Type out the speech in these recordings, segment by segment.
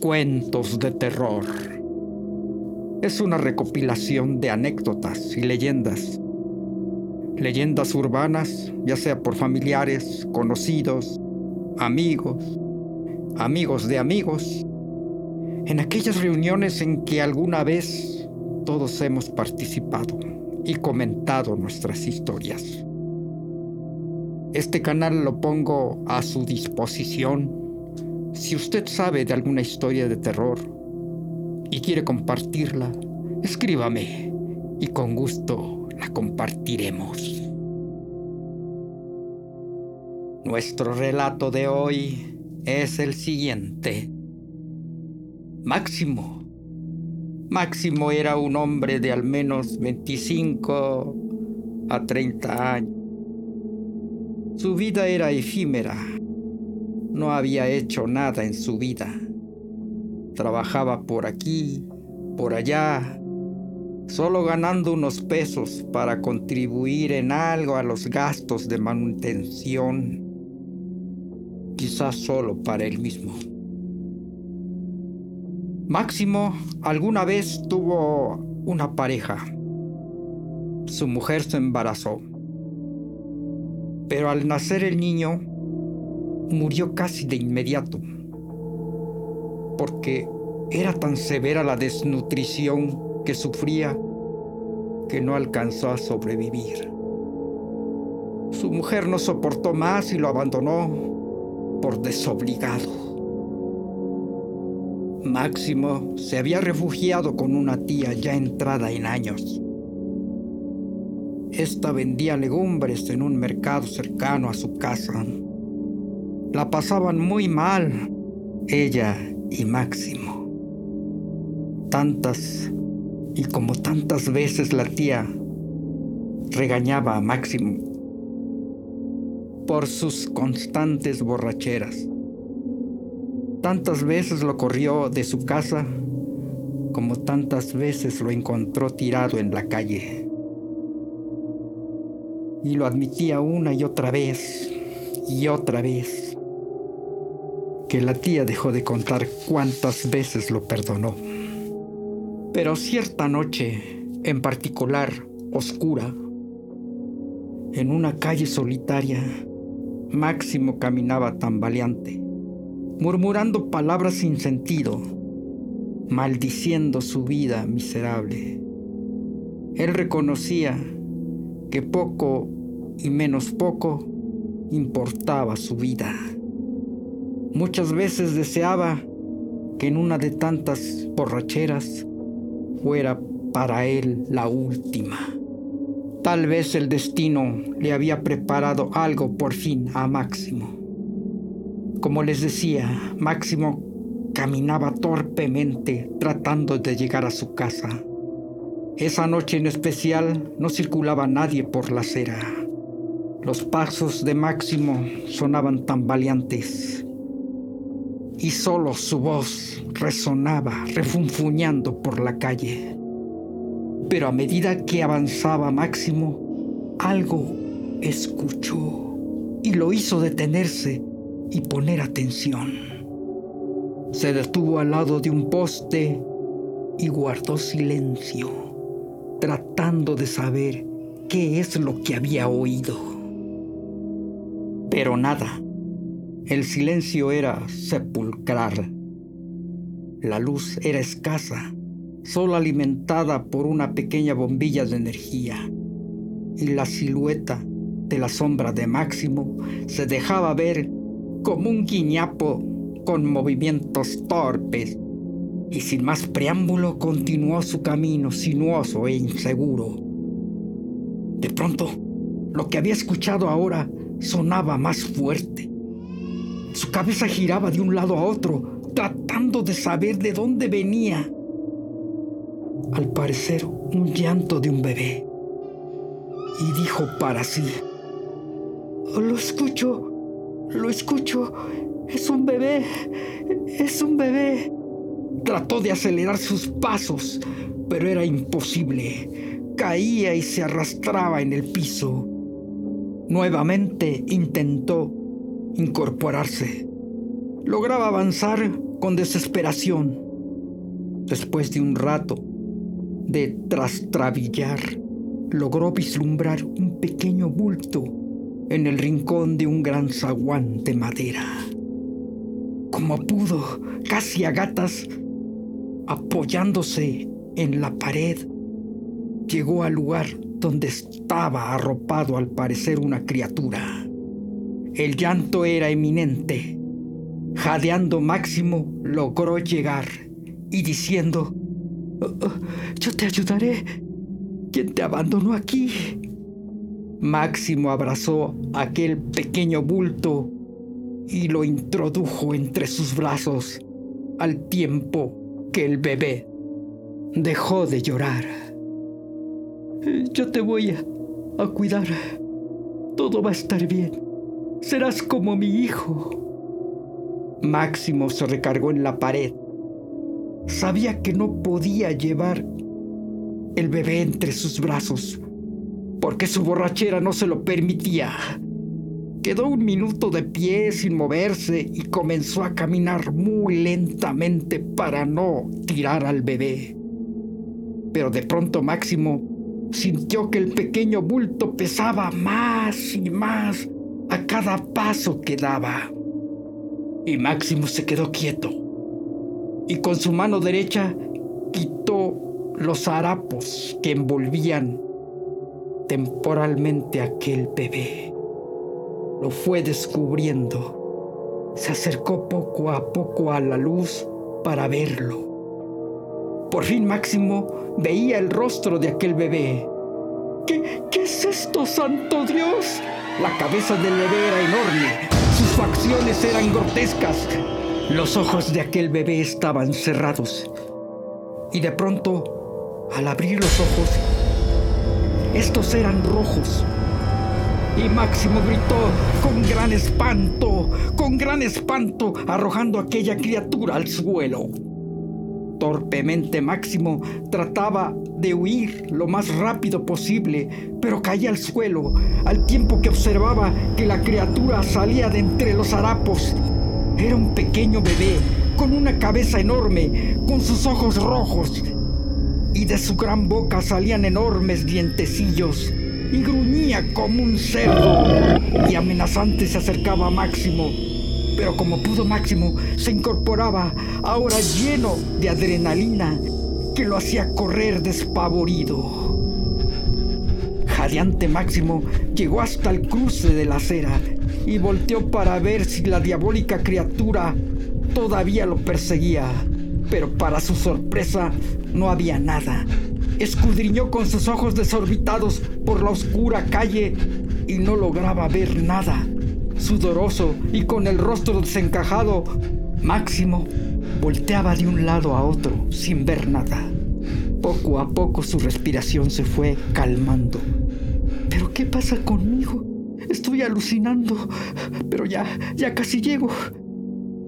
Cuentos de terror. Es una recopilación de anécdotas y leyendas. Leyendas urbanas, ya sea por familiares, conocidos, amigos, amigos de amigos. En aquellas reuniones en que alguna vez todos hemos participado y comentado nuestras historias. Este canal lo pongo a su disposición si usted sabe de alguna historia de terror y quiere compartirla, escríbame y con gusto la compartiremos. Nuestro relato de hoy es el siguiente. Máximo. Máximo era un hombre de al menos 25 a 30 años. Su vida era efímera no había hecho nada en su vida. Trabajaba por aquí, por allá, solo ganando unos pesos para contribuir en algo a los gastos de manutención, quizás solo para él mismo. Máximo alguna vez tuvo una pareja. Su mujer se embarazó. Pero al nacer el niño, murió casi de inmediato, porque era tan severa la desnutrición que sufría que no alcanzó a sobrevivir. Su mujer no soportó más y lo abandonó por desobligado. Máximo se había refugiado con una tía ya entrada en años. Esta vendía legumbres en un mercado cercano a su casa la pasaban muy mal, ella y Máximo. Tantas y como tantas veces la tía regañaba a Máximo por sus constantes borracheras. Tantas veces lo corrió de su casa como tantas veces lo encontró tirado en la calle. Y lo admitía una y otra vez y otra vez que la tía dejó de contar cuántas veces lo perdonó. Pero cierta noche, en particular oscura, en una calle solitaria, Máximo caminaba tambaleante, murmurando palabras sin sentido, maldiciendo su vida miserable. Él reconocía que poco y menos poco importaba su vida. Muchas veces deseaba que en una de tantas borracheras fuera para él la última. Tal vez el destino le había preparado algo por fin a Máximo. Como les decía, Máximo caminaba torpemente tratando de llegar a su casa. Esa noche en especial no circulaba nadie por la acera. Los pasos de Máximo sonaban tambaleantes y solo su voz resonaba refunfuñando por la calle. Pero a medida que avanzaba Máximo, algo escuchó y lo hizo detenerse y poner atención. Se detuvo al lado de un poste y guardó silencio, tratando de saber qué es lo que había oído. Pero nada. El silencio era sepulcral. La luz era escasa, solo alimentada por una pequeña bombilla de energía. Y la silueta de la sombra de Máximo se dejaba ver como un guiñapo con movimientos torpes. Y sin más preámbulo continuó su camino sinuoso e inseguro. De pronto, lo que había escuchado ahora sonaba más fuerte su cabeza giraba de un lado a otro, tratando de saber de dónde venía. Al parecer, un llanto de un bebé. Y dijo para sí, lo escucho, lo escucho, es un bebé, es un bebé. Trató de acelerar sus pasos, pero era imposible. Caía y se arrastraba en el piso. Nuevamente intentó incorporarse. Lograba avanzar con desesperación. Después de un rato de trastrabillar, logró vislumbrar un pequeño bulto en el rincón de un gran zaguán de madera. Como pudo, casi a gatas, apoyándose en la pared, llegó al lugar donde estaba arropado al parecer una criatura. El llanto era eminente. Jadeando Máximo logró llegar y diciendo, oh, oh, yo te ayudaré. ¿Quién te abandonó aquí? Máximo abrazó aquel pequeño bulto y lo introdujo entre sus brazos al tiempo que el bebé dejó de llorar. Yo te voy a, a cuidar. Todo va a estar bien. Serás como mi hijo. Máximo se recargó en la pared. Sabía que no podía llevar el bebé entre sus brazos, porque su borrachera no se lo permitía. Quedó un minuto de pie sin moverse y comenzó a caminar muy lentamente para no tirar al bebé. Pero de pronto Máximo sintió que el pequeño bulto pesaba más y más a cada paso que daba. Y Máximo se quedó quieto y con su mano derecha quitó los harapos que envolvían temporalmente aquel bebé. Lo fue descubriendo. Se acercó poco a poco a la luz para verlo. Por fin Máximo veía el rostro de aquel bebé. ¿Qué, qué es esto, santo Dios? La cabeza del bebé era enorme. Sus facciones eran grotescas. Los ojos de aquel bebé estaban cerrados. Y de pronto, al abrir los ojos, estos eran rojos. Y Máximo gritó con gran espanto, con gran espanto, arrojando aquella criatura al suelo. Torpemente Máximo trataba de huir lo más rápido posible, pero caía al suelo, al tiempo que observaba que la criatura salía de entre los harapos era un pequeño bebé con una cabeza enorme, con sus ojos rojos, y de su gran boca salían enormes dientecillos, y gruñía como un cerdo, y amenazante se acercaba a Máximo. Pero como pudo Máximo, se incorporaba, ahora lleno de adrenalina, que lo hacía correr despavorido. Jadeante Máximo llegó hasta el cruce de la acera y volteó para ver si la diabólica criatura todavía lo perseguía. Pero para su sorpresa no había nada. Escudriñó con sus ojos desorbitados por la oscura calle y no lograba ver nada. Sudoroso y con el rostro desencajado, Máximo volteaba de un lado a otro sin ver nada. Poco a poco su respiración se fue calmando. ¿Pero qué pasa conmigo? Estoy alucinando, pero ya, ya casi llego.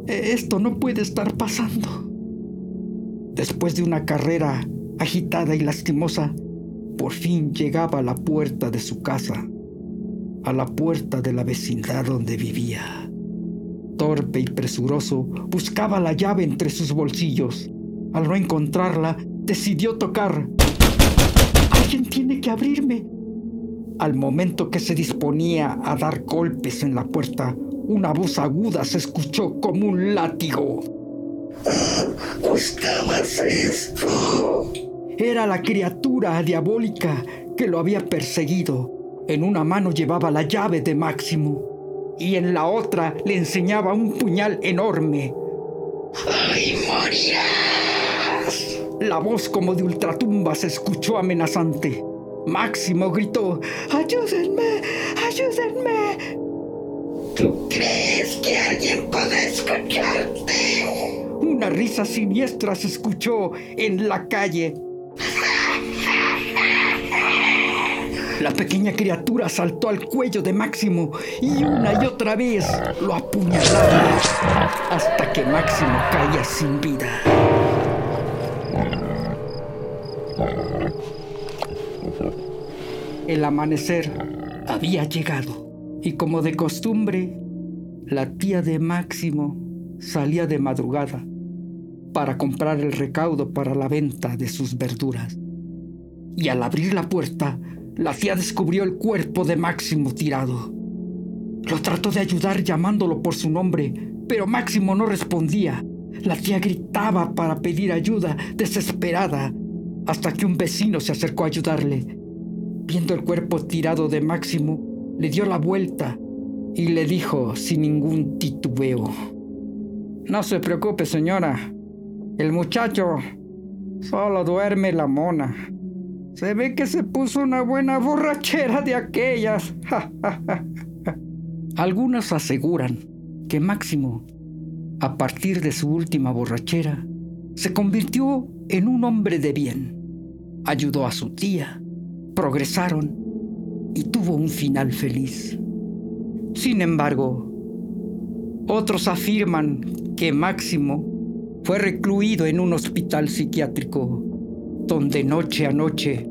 Esto no puede estar pasando. Después de una carrera agitada y lastimosa, por fin llegaba a la puerta de su casa, a la puerta de la vecindad donde vivía. Torpe y presuroso, buscaba la llave entre sus bolsillos. Al no encontrarla, decidió tocar. Alguien tiene que abrirme. Al momento que se disponía a dar golpes en la puerta, una voz aguda se escuchó como un látigo. ¿Buscabas esto? Era la criatura diabólica que lo había perseguido. En una mano llevaba la llave de Máximo y en la otra le enseñaba un puñal enorme. ¡Ay, morirás! La voz como de ultratumba se escuchó amenazante. Máximo gritó, ¡Ayúdenme! ¡Ayúdenme! ¿Tú crees que alguien puede escucharte? Una risa siniestra se escuchó en la calle. La pequeña criatura saltó al cuello de Máximo y una y otra vez lo apuñalaba hasta que Máximo caía sin vida. El amanecer había llegado y como de costumbre, la tía de Máximo salía de madrugada para comprar el recaudo para la venta de sus verduras. Y al abrir la puerta, la tía descubrió el cuerpo de Máximo tirado. Lo trató de ayudar llamándolo por su nombre, pero Máximo no respondía. La tía gritaba para pedir ayuda, desesperada, hasta que un vecino se acercó a ayudarle. Viendo el cuerpo tirado de Máximo, le dio la vuelta y le dijo sin ningún titubeo. No se preocupe, señora. El muchacho solo duerme la mona. Se ve que se puso una buena borrachera de aquellas. Algunos aseguran que Máximo, a partir de su última borrachera, se convirtió en un hombre de bien. Ayudó a su tía, progresaron y tuvo un final feliz. Sin embargo, otros afirman que Máximo fue recluido en un hospital psiquiátrico donde noche a noche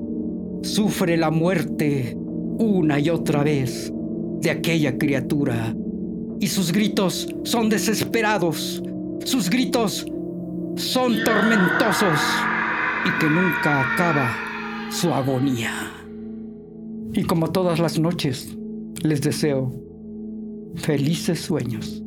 sufre la muerte una y otra vez de aquella criatura. Y sus gritos son desesperados, sus gritos son tormentosos y que nunca acaba su agonía. Y como todas las noches, les deseo felices sueños.